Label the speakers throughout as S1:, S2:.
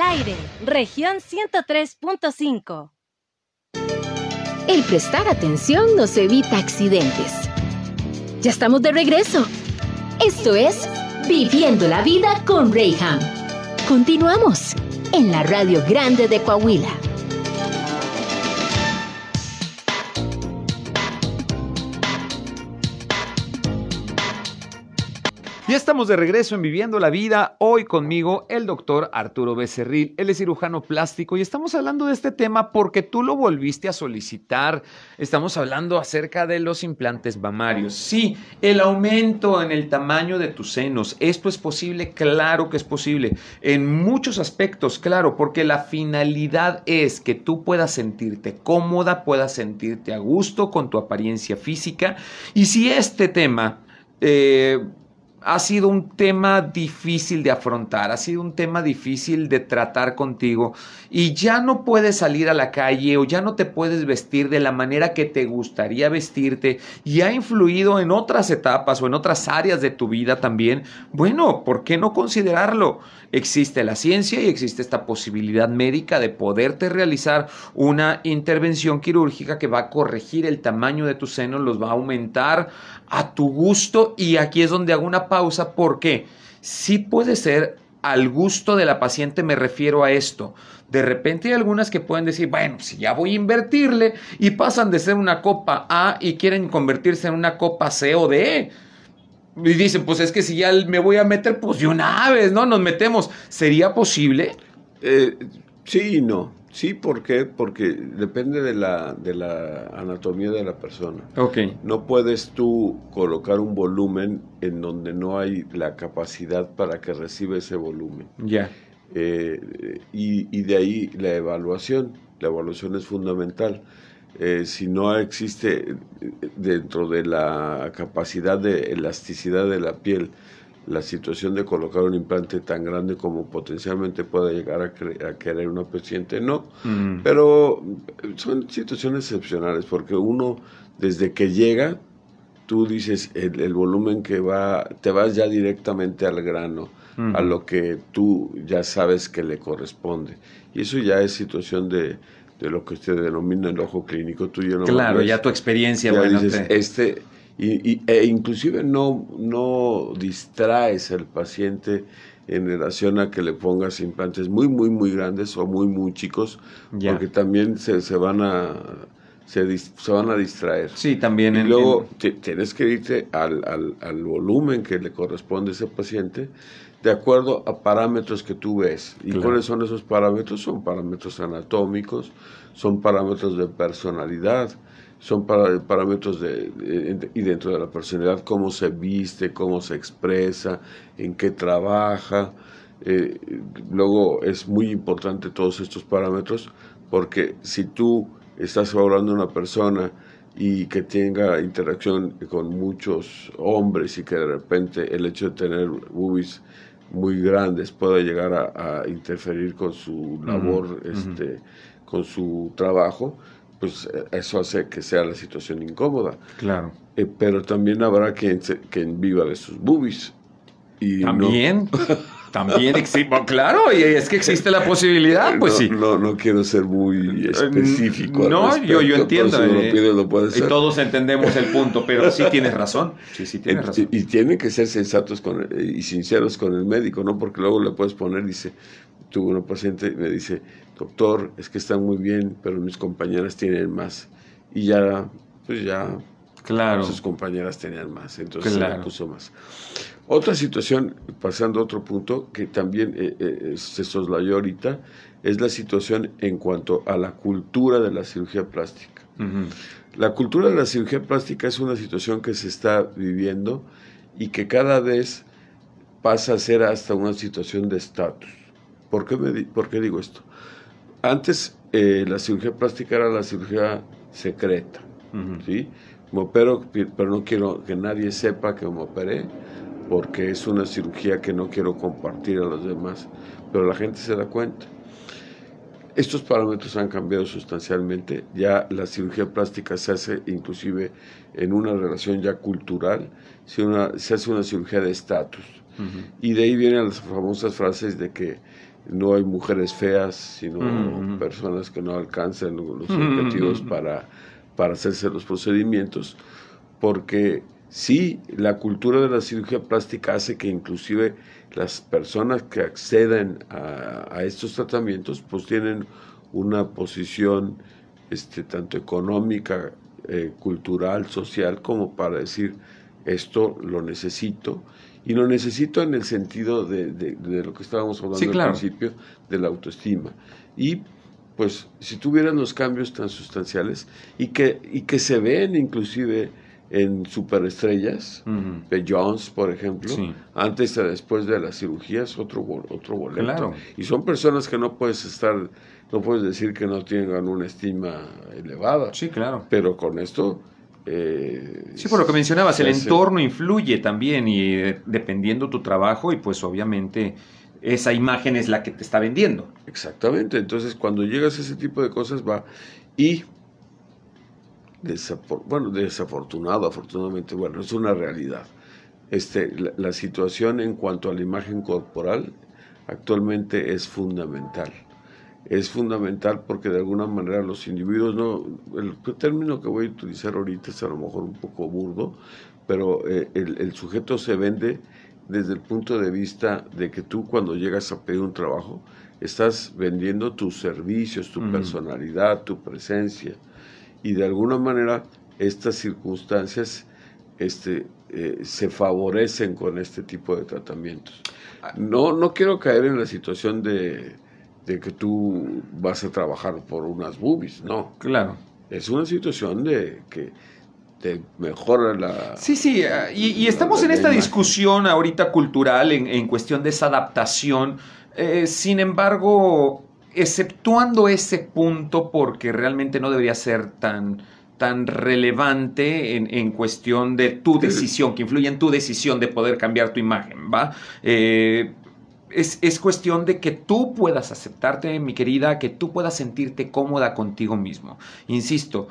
S1: Al aire, región 103.5.
S2: El prestar atención nos evita accidentes. Ya estamos de regreso. Esto es Viviendo la Vida con Rayham. Continuamos en la Radio Grande de Coahuila.
S3: Ya estamos de regreso en Viviendo la Vida. Hoy conmigo el doctor Arturo Becerril. Él es cirujano plástico y estamos hablando de este tema porque tú lo volviste a solicitar. Estamos hablando acerca de los implantes mamarios. Sí, el aumento en el tamaño de tus senos. ¿Esto es posible? Claro que es posible. En muchos aspectos, claro, porque la finalidad es que tú puedas sentirte cómoda, puedas sentirte a gusto con tu apariencia física. Y si este tema... Eh, ha sido un tema difícil de afrontar, ha sido un tema difícil de tratar contigo y ya no puedes salir a la calle o ya no te puedes vestir de la manera que te gustaría vestirte y ha influido en otras etapas o en otras áreas de tu vida también, bueno, ¿por qué no considerarlo? Existe la ciencia y existe esta posibilidad médica de poderte realizar una intervención quirúrgica que va a corregir el tamaño de tus senos, los va a aumentar a tu gusto y aquí es donde hago una pausa porque sí puede ser al gusto de la paciente me refiero a esto. De repente hay algunas que pueden decir, bueno, si ya voy a invertirle y pasan de ser una copa A y quieren convertirse en una copa C o D. Y dicen, pues es que si ya me voy a meter, pues de una vez, ¿no? Nos metemos. ¿Sería posible?
S4: Eh, sí y no. Sí, ¿por qué? Porque depende de la, de la anatomía de la persona.
S3: Ok.
S4: No puedes tú colocar un volumen en donde no hay la capacidad para que reciba ese volumen.
S3: Ya.
S4: Eh, y, y, de ahí la evaluación. La evaluación es fundamental. Eh, si no existe eh, dentro de la capacidad de elasticidad de la piel, la situación de colocar un implante tan grande como potencialmente pueda llegar a, querer una paciente, no.
S3: Mm.
S4: Pero son situaciones excepcionales porque uno, desde que llega, tú dices el, volumen que va, te vas ya directamente al grano, a lo que tú ya sabes que le corresponde. Y eso ya es situación de, de lo que usted denomina el ojo clínico. Tú no
S3: claro, ya tu experiencia.
S4: Ya dices, este y, e inclusive no, no distraes al paciente en relación a que le pongas implantes muy, muy, muy grandes o muy, muy chicos, porque también se, se van a... Se, se, van a distraer.
S3: Sí, también.
S4: Y luego tienes que irte al, al, al, volumen que le corresponde a ese paciente de acuerdo a parámetros que tú ves. ¿Y cuáles son esos parámetros? Son parámetros anatómicos, son parámetros de personalidad, son parámetros de, y dentro de la personalidad, cómo se viste, cómo se expresa, en qué trabaja. Eh, luego es muy importante todos estos parámetros porque si tú estás hablando de una persona y que tenga interacción con muchos hombres y que de repente el hecho de tener boobies muy grandes pueda llegar a, interferir con su labor, este, con su trabajo, pues eso hace que sea la situación incómoda.
S3: Claro.
S4: Eh, pero también habrá quien, se, quien viva de sus boobies.
S3: Y ¿También? También existe, claro, y es que existe la posibilidad, pues sí.
S4: No, no quiero ser muy eh, específico.
S3: No, yo, yo entiendo.
S4: lo
S3: Y todos entendemos el punto, pero sí tienes razón. Sí, sí tienes razón.
S4: Y, tienen que ser sensatos con y sinceros con el médico, ¿no? Porque luego le puedes poner, dice, tuve una paciente me dice, doctor, es que están muy bien, pero mis compañeras tienen más. Y ya, pues ya,
S3: claro.
S4: sus compañeras tenían más, entonces se puso más. Otra situación, pasando a otro punto, que también eh, eh, se soslayó ahorita, es la situación en cuanto a la cultura de la cirugía plástica. La cultura de la cirugía plástica es una situación que se está viviendo y que cada vez pasa a ser hasta una situación de estatus. ¿Por qué, ¿Por qué digo esto? Antes eh, la cirugía plástica era la cirugía secreta, ¿sí? Me opero, pero no quiero que nadie sepa que me operé, porque es una cirugía que no quiero compartir a los demás, pero la gente se da cuenta. Estos parámetros han cambiado sustancialmente, ya la cirugía plástica se hace inclusive en una relación ya cultural, se, hace una cirugía de estatus. Y de ahí vienen las famosas frases de que no hay mujeres feas, sino personas que no alcanzan los objetivos para, para hacerse los procedimientos, porque sí, la cultura de la cirugía plástica hace que inclusive las personas que acceden a, estos tratamientos pues tienen una posición este, tanto económica, eh, cultural, social, como para decir esto lo necesito y lo necesito en el sentido de, lo que estábamos hablando al principio, de la autoestima. Y pues si tuvieran los cambios tan sustanciales y que, y que se ven inclusive en superestrellas, de Jones, por ejemplo, antes y después de las cirugías, otro, otro boleto. Y son personas que no puedes estar, no puedes decir que no tengan una estima elevada.
S3: Sí, claro.
S4: Pero con esto
S3: eh, sí, por lo que mencionabas, el entorno influye también y eh, dependiendo tu trabajo y pues obviamente esa imagen es la que te está vendiendo.
S4: Exactamente, entonces cuando llegas a ese tipo de cosas va y bueno, desafortunado, afortunadamente, bueno, es una realidad. Este, la situación en cuanto a la imagen corporal actualmente es fundamental. Es fundamental porque de alguna manera los individuos, no, el término que voy a utilizar ahorita es a lo mejor un poco burdo, pero eh, el, sujeto se vende desde el punto de vista de que tú cuando llegas a pedir un trabajo, estás vendiendo tus servicios, tu personalidad, tu presencia, y de alguna manera estas circunstancias este, eh, se favorecen con este tipo de tratamientos. Ah. No, no quiero caer en la situación de de que tú vas a trabajar por unas boobies, no.
S3: Claro.
S4: Es una situación de que te mejora la...
S3: Sí, sí, eh, y, estamos en esta discusión ahorita cultural en, cuestión de esa adaptación. Eh, sin embargo, exceptuando ese punto, porque realmente no debería ser tan tan relevante en, cuestión de tu decisión, que influye en tu decisión de poder cambiar tu imagen, ¿va? Eh, es, cuestión de que tú puedas aceptarte, mi querida, que tú puedas sentirte cómoda contigo mismo. Insisto,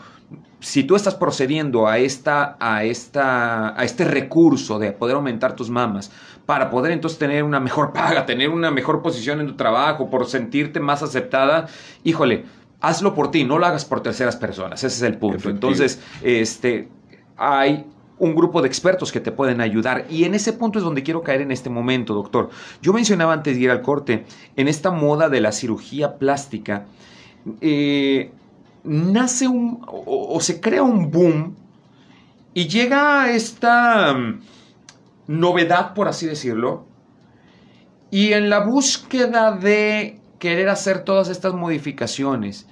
S3: si tú estás procediendo a, esta, a, esta, a este recurso de poder aumentar tus mamas para poder entonces tener una mejor paga, tener una mejor posición en tu trabajo, por sentirte más aceptada, híjole, hazlo por ti, no lo hagas por terceras personas, ese es el punto. Entonces, este, hay un grupo de expertos que te pueden ayudar. Y en ese punto es donde quiero caer en este momento, doctor. Yo mencionaba antes de ir al corte, en esta moda de la cirugía plástica, eh, nace un, o, se crea un boom y llega esta novedad, por así decirlo, y en la búsqueda de querer hacer todas estas modificaciones,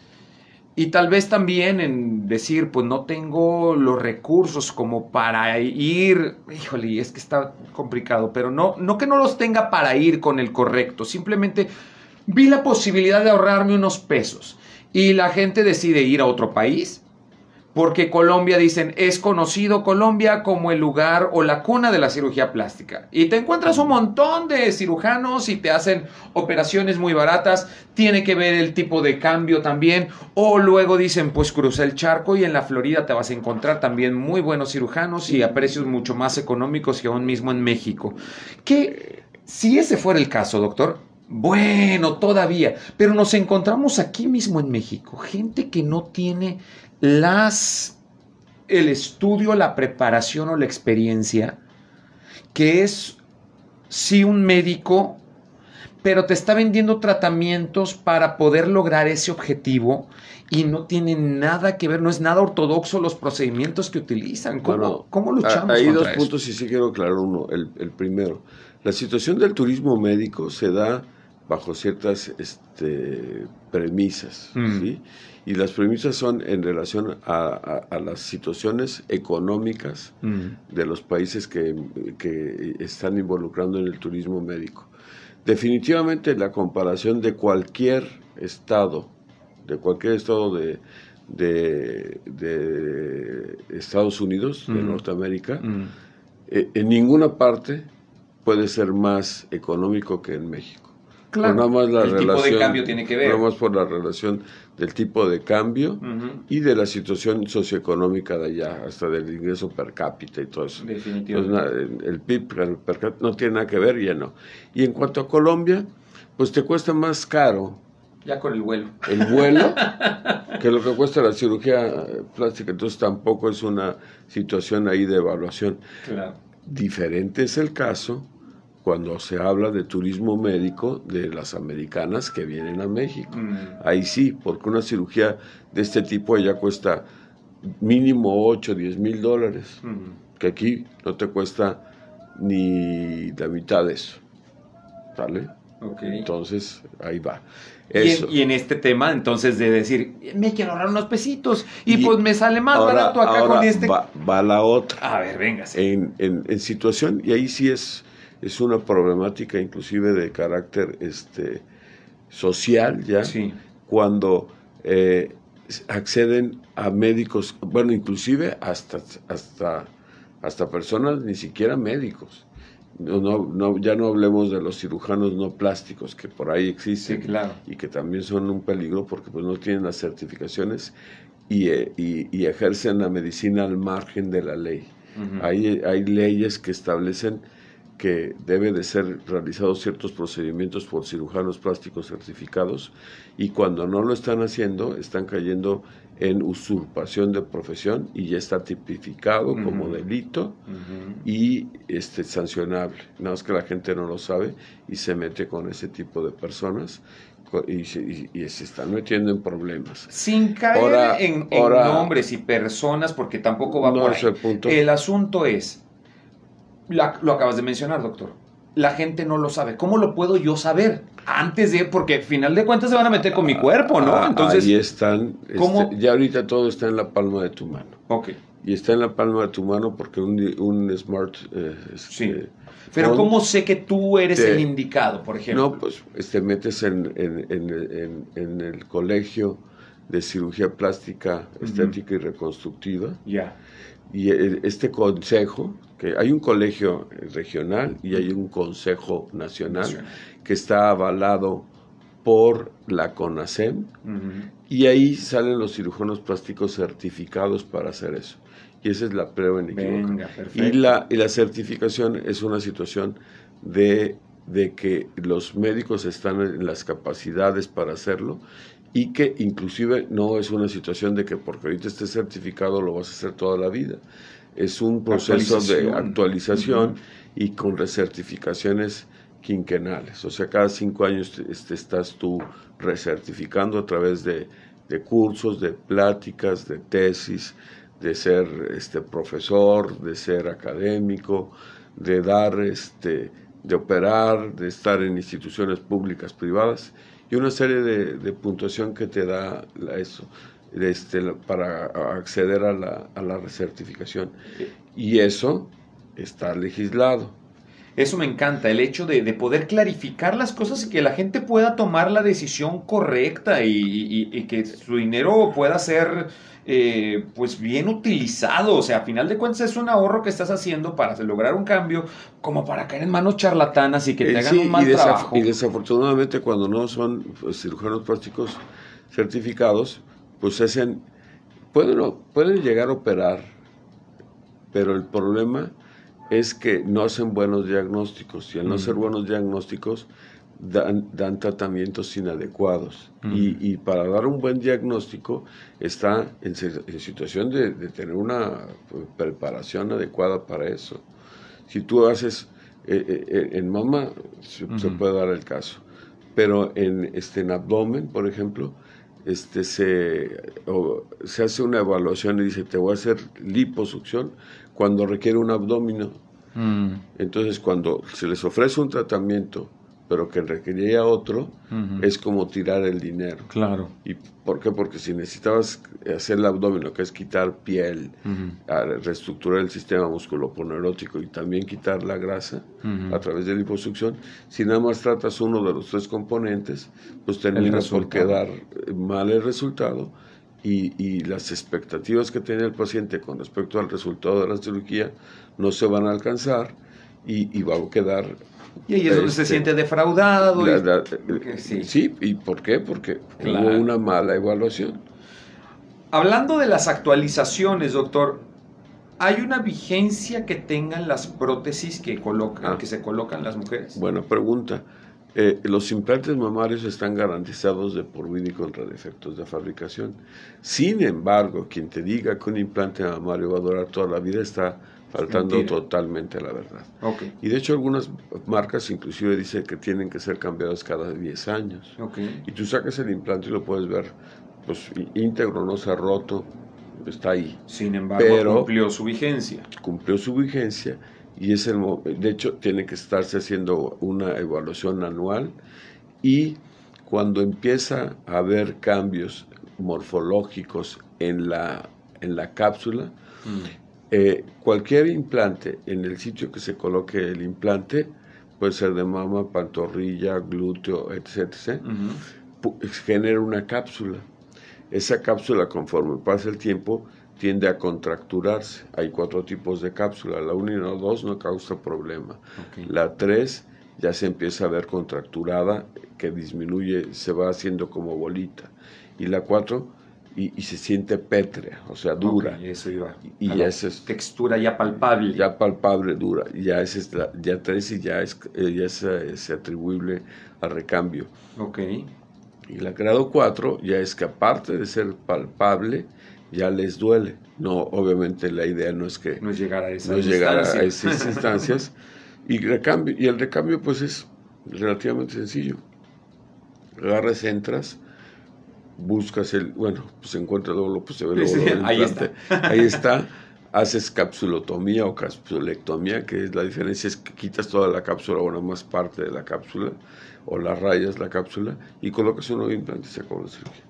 S3: y tal vez también en decir, pues no tengo los recursos como para ir, híjole, es que está complicado, pero no, no que no los tenga para ir con el correcto, simplemente vi la posibilidad de ahorrarme unos pesos y la gente decide ir a otro país porque Colombia, dicen, es conocido Colombia como el lugar o la cuna de la cirugía plástica. Y te encuentras un montón de cirujanos y te hacen operaciones muy baratas, tiene que ver el tipo de cambio también, o luego dicen, pues cruza el charco y en la Florida te vas a encontrar también muy buenos cirujanos y a precios mucho más económicos que aún mismo en México. Que si ese fuera el caso, doctor, bueno, todavía, pero nos encontramos aquí mismo en México, gente que no tiene las, el estudio, la preparación o la experiencia, que es sí un médico, pero te está vendiendo tratamientos para poder lograr ese objetivo y no tiene nada que ver, no es nada ortodoxo los procedimientos que utilizan. ¿Cómo, ¿cómo luchamos?
S4: Hay dos puntos y sí quiero aclarar uno. El, el, primero, la situación del turismo médico se da bajo ciertas este, premisas, mm. ¿sí? y las premisas son en relación a, las situaciones económicas mm. de los países que, están involucrando en el turismo médico. Definitivamente la comparación de cualquier estado, de cualquier estado de, de, Estados Unidos, de mm. Norteamérica. Eh, en ninguna parte puede ser más económico que en México.
S3: Claro.
S4: nada más la
S3: el
S4: relación,
S3: tipo de cambio tiene que ver.
S4: Nada más por la relación del tipo de cambio y de la situación socioeconómica de allá, hasta del ingreso per cápita y todo eso.
S3: Definitivamente.
S4: el PIB per cápita no tiene nada que ver, ya no. Y en cuanto a Colombia, pues te cuesta más caro.
S3: Ya con el vuelo.
S4: El vuelo, que lo que cuesta la cirugía plástica, entonces tampoco es una situación ahí de evaluación.
S3: Claro.
S4: Diferente es el caso cuando se habla de turismo médico de las americanas que vienen a México.
S3: Mm.
S4: Ahí sí, porque una cirugía de este tipo ya cuesta mínimo 8, 10 mil dólares,
S3: Mm.
S4: que aquí no te cuesta ni la mitad de eso. ¿Sale?
S3: Ok.
S4: Entonces, ahí va.
S3: Y en, y en este tema, entonces, de decir, me quiero ahorrar unos pesitos y,
S4: Y
S3: pues me sale más
S4: ahora-
S3: barato acá
S4: ahora
S3: con este.
S4: Va, va la otra.
S3: A ver, véngase.
S4: en, en- en situación, y ahí sí es, es una problemática inclusive de carácter este, social ya,
S3: Sí.
S4: cuando eh, acceden a médicos, bueno, inclusive hasta, hasta, hasta personas ni siquiera médicos. No, no, no, ya no hablemos de los cirujanos no plásticos que por ahí existen
S3: Sí, claro.
S4: y que también son un peligro porque pues no tienen las certificaciones y, eh, y- y ejercen la medicina al margen de la ley. Hay, hay leyes que establecen que debe de ser realizados ciertos procedimientos por cirujanos plásticos certificados y cuando no lo están haciendo están cayendo en usurpación de profesión y ya está tipificado como delito y este sancionable. Nada más que la gente no lo sabe y se mete con ese tipo de personas y se, y- y se están metiendo en problemas.
S3: Sin caer
S4: Ahora-
S3: en, en
S4: ahora-
S3: nombres y personas, porque tampoco va
S4: No
S3: por
S4: es
S3: ahí.
S4: el punto.
S3: El asunto es, la- lo acabas de mencionar, doctor. La gente no lo sabe. ¿Cómo lo puedo yo saber? Antes de, porque al final de cuentas se van a meter con mi cuerpo, ¿no?
S4: Ah,
S3: Entonces,
S4: ahí están. este, ya ahorita todo está en la palma de tu mano.
S3: ok.
S4: Y está en la palma de tu mano porque un, un smart. eh, este,
S3: Sí. Pero ¿cómo sé que tú eres
S4: te-
S3: el indicado, por ejemplo?
S4: No, pues te metes en, en- en- en- en el colegio de cirugía plástica, estética y reconstructiva.
S3: Ya.
S4: Y el- este consejo, que hay un colegio regional y hay un consejo nacional,
S3: Nacional.
S4: que está avalado por la CONASEM y ahí salen los cirujanos plásticos certificados para hacer eso. Y esa es la prueba
S3: perfecto.
S4: Y la, y la certificación es una situación de, de que los médicos están en las capacidades para hacerlo y que inclusive no es una situación de que porque ahorita estés certificado lo vas a hacer toda la vida. Es un proceso de
S3: Actualización.
S4: y con recertificaciones quinquenales. O sea, cada cinco años te, este, estás tú recertificando a través de, de cursos, de pláticas, de tesis, de ser este, profesor, de ser académico, de dar, este, de operar, de estar en instituciones públicas, privadas, y una serie de, de puntuación que te da eso este, para acceder a la, a la recertificación. Y eso está legislado.
S3: Eso me encanta, el hecho de, de poder clarificar las cosas y que la gente pueda tomar la decisión correcta y, y- y que su dinero pueda ser eh, pues bien utilizado. O sea, a final de cuentas es un ahorro que estás haciendo para lograr un cambio, como para caer en manos charlatanas y que te
S4: Eh,
S3: hagan
S4: sí,
S3: un mal
S4: y,
S3: trabajo.
S4: y desafortunadamente cuando no son pues, cirujanos plásticos certificados, pues hacen, pueden, pueden llegar a operar, pero el problema es que no hacen buenos diagnósticos y al no
S3: Mm.
S4: hacer buenos diagnósticos dan, dan tratamientos inadecuados.
S3: Mm.
S4: Y, y para dar un buen diagnóstico está en, en situación de, de tener una pues, preparación adecuada para eso. Si tú haces eh, eh, eh, en mama, se, puede dar el caso, pero en, este, en abdomen, por ejemplo, este, se, o se hace una evaluación y dice, te voy a hacer liposucción cuando requiere un abdomino.
S3: Mm,
S4: Entonces, cuando se les ofrece un tratamiento, pero que requería otro, es como tirar el dinero.
S3: Claro.
S4: ¿Y por qué? Porque si necesitabas hacer el abdomen, que es quitar piel, reestructurar el sistema musculoponerótico y también quitar la grasa a través de liposucción, si nada más tratas uno de los tres componentes, pues terminas por quedar eh, mal el resultado y, y las expectativas que tenía el paciente con respecto al resultado de la cirugía no se van a alcanzar y, y va a quedar...
S3: Y ahí es donde se
S4: este,
S3: siente defraudado. y-
S4: la- la-
S3: que sí.
S4: sí, ¿y por qué? Porque
S3: Claro.
S4: hubo una mala evaluación.
S3: Hablando de las actualizaciones, doctor, ¿hay una vigencia que tengan las prótesis que, colocan,
S4: Ah.
S3: que se colocan las mujeres?
S4: Buena pregunta. eh, los implantes mamarios están garantizados de por vida y contra defectos de fabricación. Sin embargo, quien te diga que un implante mamario va a durar toda la vida está faltando totalmente la verdad. Y de hecho algunas marcas inclusive dicen que tienen que ser cambiados cada 10 años. Y tú sacas el implante y lo puedes ver pues íntegro, no se ha roto, está ahí.
S3: Sin embargo, cumplió su vigencia.
S4: Cumplió su vigencia y es el de hecho tiene que estarse haciendo una evaluación anual y cuando empieza a haber cambios morfológicos en la, en la cápsula, mm. Eh, cualquier implante en el sitio que se coloque el implante, puede ser de mama, pantorrilla, glúteo, etc., genera una cápsula. Esa cápsula, conforme pasa el tiempo, tiende a contracturarse. Hay cuatro tipos de cápsula. La 1 y la 2 no causa problema. La 3 ya se empieza a ver contracturada, que disminuye, se va haciendo como bolita. Y la 4 y, se siente pétrea, o sea, dura.
S3: eso iba.
S4: Y, ya es,
S3: textura ya palpable.
S4: Ya palpable, dura. Ya es ya 3 y ya es, eh, ya es, es atribuible al recambio.
S3: Ok.
S4: Y la grado 4 ya es que aparte de ser palpable, ya les duele. No, obviamente la idea no es que
S3: no es llegar a,
S4: esas, llegar a esas instancias. y, recambio, y el recambio pues es relativamente sencillo. Agarras, entras, buscas el, bueno, pues encuentras luego, pues se ve
S3: ahí está.
S4: ahí está. Haces capsulotomía o capsulectomía, que es la diferencia es que quitas toda la cápsula o nada más parte de la cápsula o la rayas la cápsula y colocas un nuevo implante y se acabó la cirugía.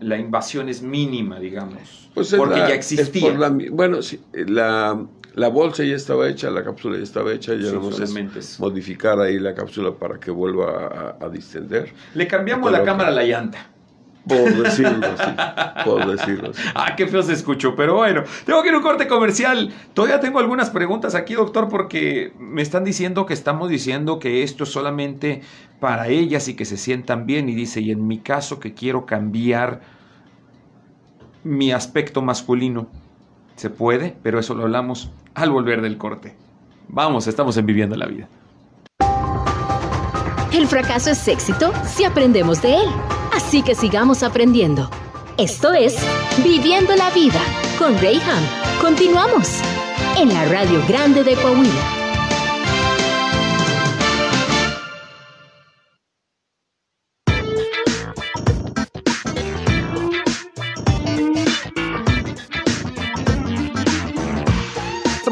S3: La, invasión es mínima, digamos, pues porque ya existía.
S4: bueno, sí, la, la, bolsa ya estaba hecha, la cápsula ya estaba hecha, ya vamos a modificar ahí la cápsula para que vuelva a, a distender.
S3: Le cambiamos la cámara a la llanta.
S4: Por decirlo así. Por decirlo así.
S3: Ah, qué feo se escuchó. Pero bueno, tengo que ir a un corte comercial. Todavía tengo algunas preguntas aquí, doctor, porque me están diciendo que estamos diciendo que esto es solamente para ellas y que se sientan bien. Y dice, y en mi caso que quiero cambiar mi aspecto masculino. Se puede, pero eso lo hablamos al volver del corte. Vamos, estamos en Viviendo la Vida.
S2: El fracaso es éxito si aprendemos de él. Así que sigamos aprendiendo. Esto es Viviendo la Vida con Rayham. Continuamos en la Radio Grande de Coahuila.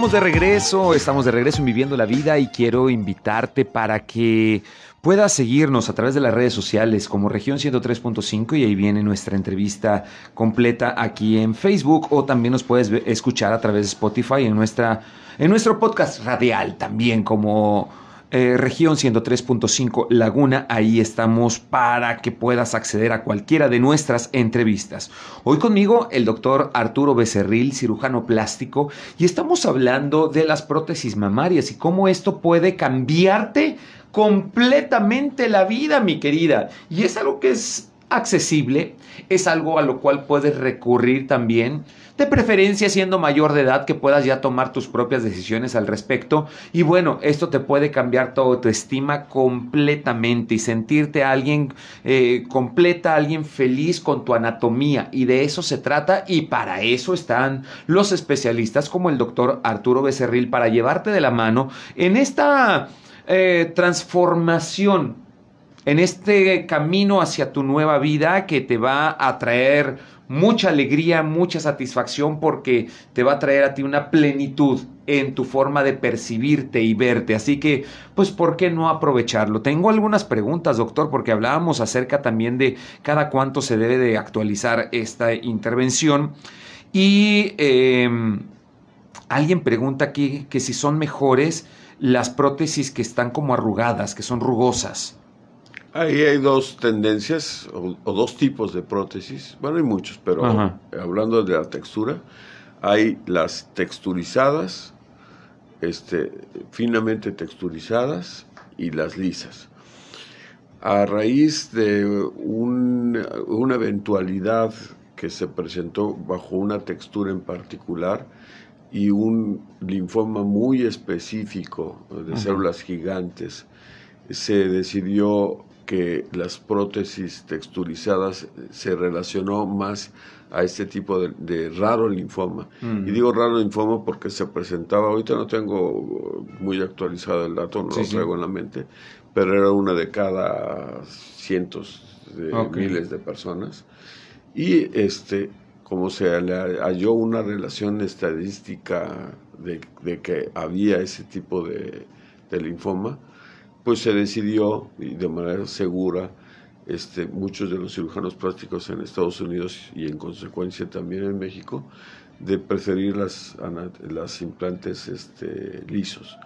S3: De regreso, estamos de regreso en Viviendo la Vida y quiero invitarte para que puedas seguirnos a través de las redes sociales como región 103.5 y ahí viene nuestra entrevista completa aquí en Facebook o también nos puedes escuchar a través de Spotify en, nuestra, en nuestro podcast radial también como eh, región 103.5 Laguna. Ahí estamos para que puedas acceder a cualquiera de nuestras entrevistas. Hoy conmigo el doctor Arturo Becerril, cirujano plástico, y estamos hablando de las prótesis mamarias y cómo esto puede cambiarte completamente la vida, mi querida. Y es algo que es accesible, es algo a lo cual puedes recurrir también, de preferencia siendo mayor de edad que puedas ya tomar tus propias decisiones al respecto. Y bueno, esto te puede cambiar tu autoestima completamente y sentirte alguien eh, completa, alguien feliz con tu anatomía. Y de eso se trata y para eso están los especialistas como el doctor Arturo Becerril para llevarte de la mano en esta eh, transformación, en este camino hacia tu nueva vida que te va a traer mucha alegría, mucha satisfacción porque te va a traer a ti una plenitud en tu forma de percibirte y verte. Así que, pues, ¿por qué no aprovecharlo? Tengo algunas preguntas, doctor, porque hablábamos acerca también de cada cuánto se debe de actualizar esta intervención. Y em, alguien pregunta aquí que si son mejores las prótesis que están como arrugadas, que son rugosas?
S4: Ahí hay dos tendencias o, dos tipos de prótesis. Bueno, hay muchos, pero hablando de la textura, hay las texturizadas, este, finamente texturizadas y las lisas. A raíz de una eventualidad que se presentó bajo una textura en particular, y un linfoma muy específico de células gigantes se decidió que las prótesis texturizadas se relacionó más a este tipo de, raro linfoma. Y digo raro linfoma porque se presentaba, ahorita no tengo muy actualizado el dato, no lo traigo en la mente, pero era una de cada cientos de miles de personas. Y este, como se le halló una relación estadística de, de que había ese tipo de, de linfoma, pues se decidió, y de manera segura, este, muchos de los cirujanos plásticos en Estados Unidos y en consecuencia también en México, de preferir las, las implantes este, lisos.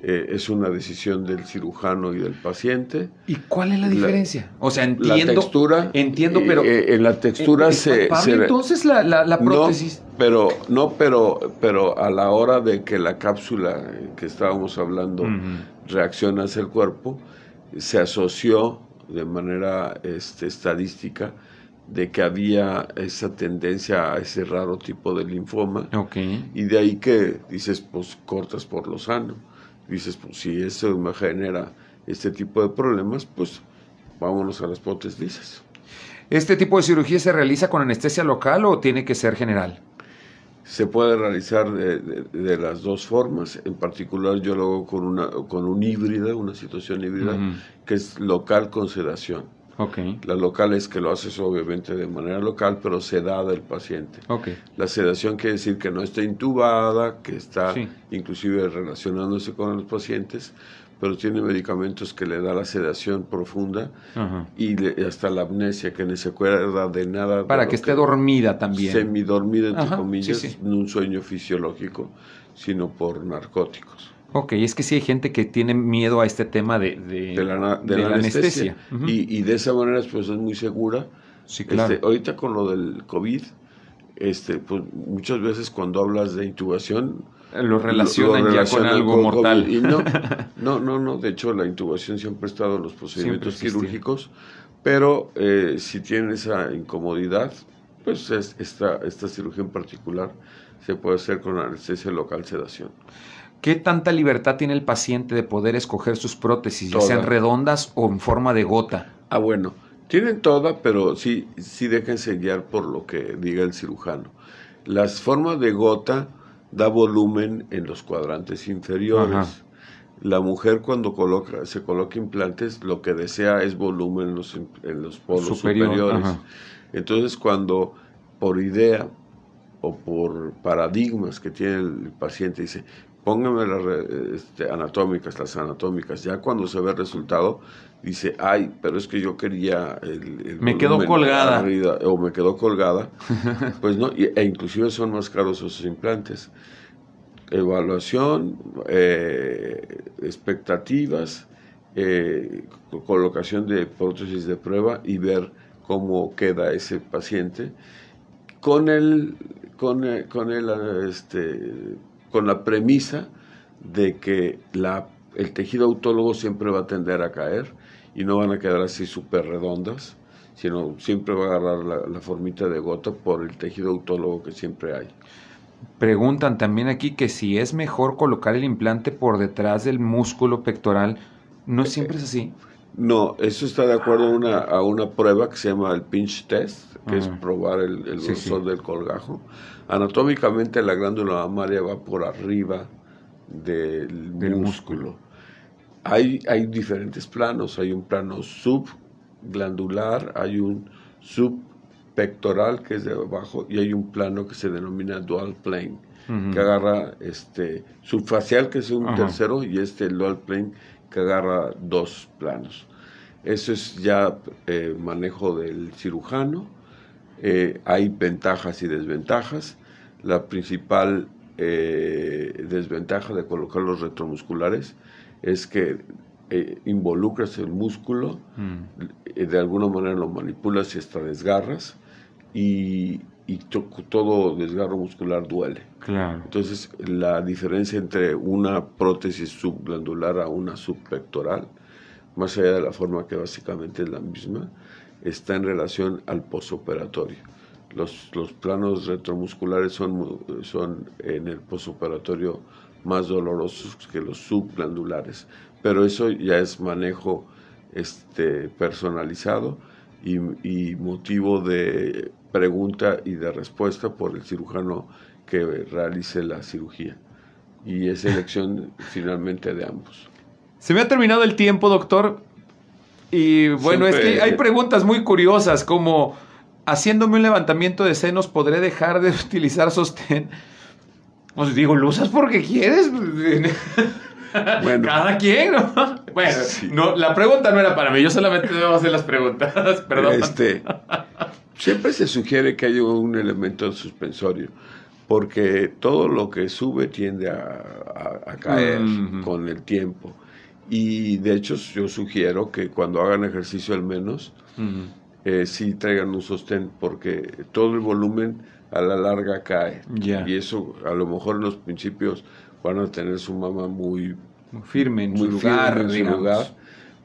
S4: Eh, es una decisión del cirujano y del paciente.
S3: ¿Y cuál es la diferencia? o sea, entiendo.
S4: La textura.
S3: Entiendo, pero.
S4: Eh, en la textura se,
S3: Entonces la, la, prótesis.
S4: No, pero, no, pero, pero a la hora de que la cápsula que estábamos hablando reacciona hacia el cuerpo, se asoció de manera este, estadística de que había esa tendencia a ese raro tipo de linfoma.
S3: Okay.
S4: Y de ahí que dices, pues cortas por lo sano. Dices, pues si eso me genera este tipo de problemas, pues vámonos a las prótesis lisas.
S3: ¿Este tipo de cirugía se realiza con anestesia local o tiene que ser general?
S4: Se puede realizar de, las dos formas. En particular, yo lo hago con una con un híbrida, una situación híbrida, que es local con sedación.
S3: Okay.
S4: La local es que lo haces obviamente de manera local, pero sedada el paciente.
S3: Okay.
S4: La sedación quiere decir que no está intubada, que está inclusive relacionándose con los pacientes, pero tiene medicamentos que le da la sedación profunda y hasta la amnesia, que no se acuerda de nada.
S3: Para que esté dormida también.
S4: Semidormida, entre comillas, no un sueño fisiológico, sino por narcóticos.
S3: Ok, es que sí hay gente que tiene miedo a este tema de,
S4: de, la, anestesia. y, y, de esa manera pues es muy segura.
S3: Sí, claro.
S4: Este, ahorita con lo del COVID, este, pues muchas veces cuando hablas de intubación
S3: lo relacionan, ya con algo mortal.
S4: no, no, no, de hecho la intubación siempre ha estado en los procedimientos quirúrgicos, pero eh, si tiene esa incomodidad, pues esta, esta cirugía en particular se puede hacer con anestesia local sedación.
S3: ¿Qué tanta libertad tiene el paciente de poder escoger sus prótesis, ya sean redondas o en forma de gota?
S4: Ah, bueno, tienen toda, pero sí, sí déjense guiar por lo que diga el cirujano. Las formas de gota da volumen en los cuadrantes inferiores. La mujer cuando coloca, se coloca implantes, lo que desea es volumen en los, en los polos superiores. Entonces cuando por idea o por paradigmas que tiene el paciente dice, póngame las este, anatómicas, las anatómicas, ya cuando se ve el resultado, dice, ay, pero es que yo quería el...
S3: me quedó colgada.
S4: o me quedó colgada. pues no, e inclusive son más caros esos implantes. Evaluación, eh, expectativas, eh, colocación de prótesis de prueba y ver cómo queda ese paciente con el con el, con el este con la premisa de que la, el tejido autólogo siempre va a tender a caer y no van a quedar así súper redondas, sino siempre va a agarrar la, formita de gota por el tejido autólogo que siempre hay.
S3: Preguntan también aquí que si es mejor colocar el implante por detrás del músculo pectoral. ¿No siempre es así?
S4: No, eso está de acuerdo a una, a una prueba que se llama el pinch test, que es probar el, el grosor del colgajo. Anatómicamente la glándula mamaria va por arriba del, músculo. Hay, hay diferentes planos, hay un plano subglandular, hay un subpectoral que es de abajo y hay un plano que se denomina dual plane, que agarra este subfacial que es un tercero y este dual plane que agarra dos planos. Eso es ya eh, manejo del cirujano eh, hay ventajas y desventajas. La principal eh, desventaja de colocar los retromusculares es que involucras el músculo, mm. de alguna manera lo manipulas y hasta desgarras, y, todo desgarro muscular duele.
S3: Claro.
S4: Entonces, la diferencia entre una prótesis subglandular a una subpectoral, más allá de la forma que básicamente es la misma, está en relación al posoperatorio. Los, los planos retromusculares son, son en el posoperatorio más dolorosos que los subglandulares, pero eso ya es manejo este, personalizado y, motivo de pregunta y de respuesta por el cirujano que realice la cirugía. Y es elección finalmente de ambos.
S3: Se me ha terminado el tiempo, doctor. Y bueno, es que hay preguntas muy curiosas como haciéndome un levantamiento de senos, ¿podré dejar de utilizar sostén? Pues digo, ¿lo usas porque quieres? Bueno, Cada quien, ¿no? Bueno, no, la pregunta no era para mí, yo solamente debo hacer las preguntas, perdón.
S4: Este, siempre se sugiere que haya un elemento suspensorio, porque todo lo que sube tiende a, caer con el tiempo. Y de hecho yo sugiero que cuando hagan ejercicio al menos, eh, sí traigan un sostén, porque todo el volumen a la larga cae. Y eso a lo mejor en los principios van a tener su mamá muy,
S3: firme en, su, lugar,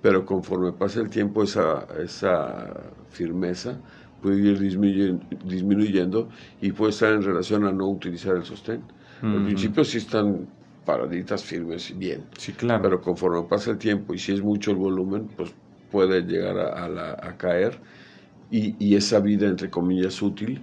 S4: pero conforme pasa el tiempo esa, esa firmeza puede ir disminuyendo, disminuyendo, y puede estar en relación a no utilizar el sostén. Al principio sí están paraditas firmes bien.
S3: Sí, claro.
S4: Pero conforme pasa el tiempo y si es mucho el volumen, pues puede llegar a, a, caer y, y, esa vida, entre comillas, útil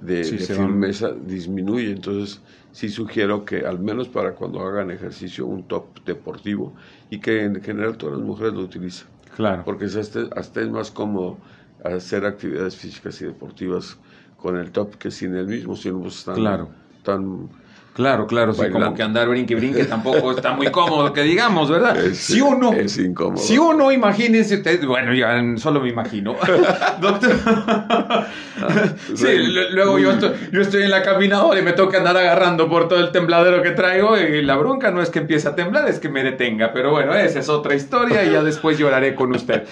S4: de, firmeza disminuye. Entonces, sí sugiero que al menos para cuando hagan ejercicio, un top deportivo y que en general todas las mujeres lo utilicen.
S3: Claro.
S4: Porque hasta, hasta es más cómodo hacer actividades físicas y deportivas con el top que sin el mismo, si no están
S3: claro.
S4: tan
S3: Claro, claro, sí, como que andar brinque brinque tampoco está muy cómodo, que digamos, ¿verdad?
S4: si uno, es incómodo.
S3: Si uno, imagínense ustedes, bueno, ya solo me imagino. Doctor. sí, luego yo estoy, yo estoy en la caminadora y me toca andar agarrando por todo el tembladero que traigo y la bronca no es que empiece a temblar, es que me detenga. Pero bueno, esa es otra historia y ya después lloraré con usted.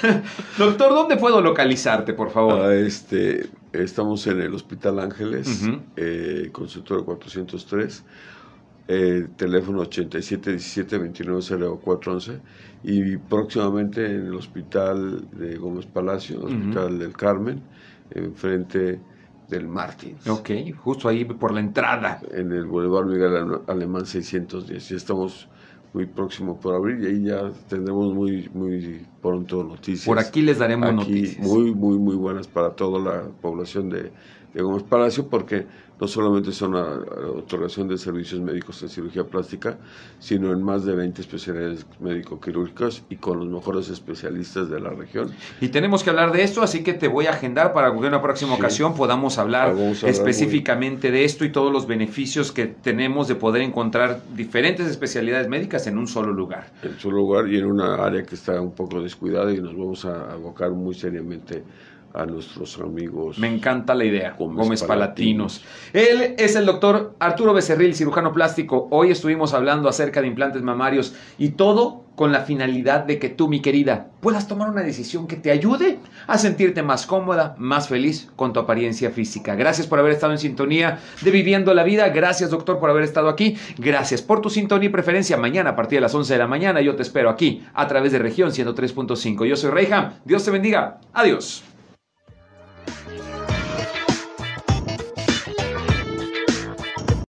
S3: Doctor, ¿dónde puedo localizarte, por favor?
S4: Ah, este, Estamos en el Hospital Ángeles, eh, consultorio 403, eh, teléfono 8717-290411 y próximamente en el Hospital de Gómez Palacio, Hospital del Carmen, enfrente del Martín.
S3: Ok, justo ahí por la entrada.
S4: En el Boulevard Miguel Alemán 610. Ya estamos muy próximo por abrir y ahí ya tendremos muy, muy pronto noticias.
S3: Por aquí les daremos noticias.
S4: Muy, muy, muy buenas para toda la población de, de Gómez Palacio porque no solamente son una otorgación de servicios médicos en cirugía plástica, sino en más de 20 especialidades médico-quirúrgicas y con los mejores especialistas de la región.
S3: Y tenemos que hablar de esto, así que te voy a agendar para que en una próxima ocasión podamos hablar, específicamente de esto y todos los beneficios que tenemos de poder encontrar diferentes especialidades médicas en un solo lugar.
S4: En un solo lugar y en una área que está un poco descuidada y nos vamos a abocar muy seriamente a nuestros amigos.
S3: Me encanta la idea, Gómez, Palatinos. Él es el doctor Arturo Becerril, cirujano plástico. Hoy estuvimos hablando acerca de implantes mamarios y todo con la finalidad de que tú, mi querida, puedas tomar una decisión que te ayude a sentirte más cómoda, más feliz con tu apariencia física. Gracias por haber estado en sintonía de Viviendo la Vida. Gracias, doctor, por haber estado aquí. Gracias por tu sintonía y preferencia. Mañana a partir de las 11 de la mañana yo te espero aquí a través de región 103.5. Yo soy Reyham. Dios te bendiga. Adiós.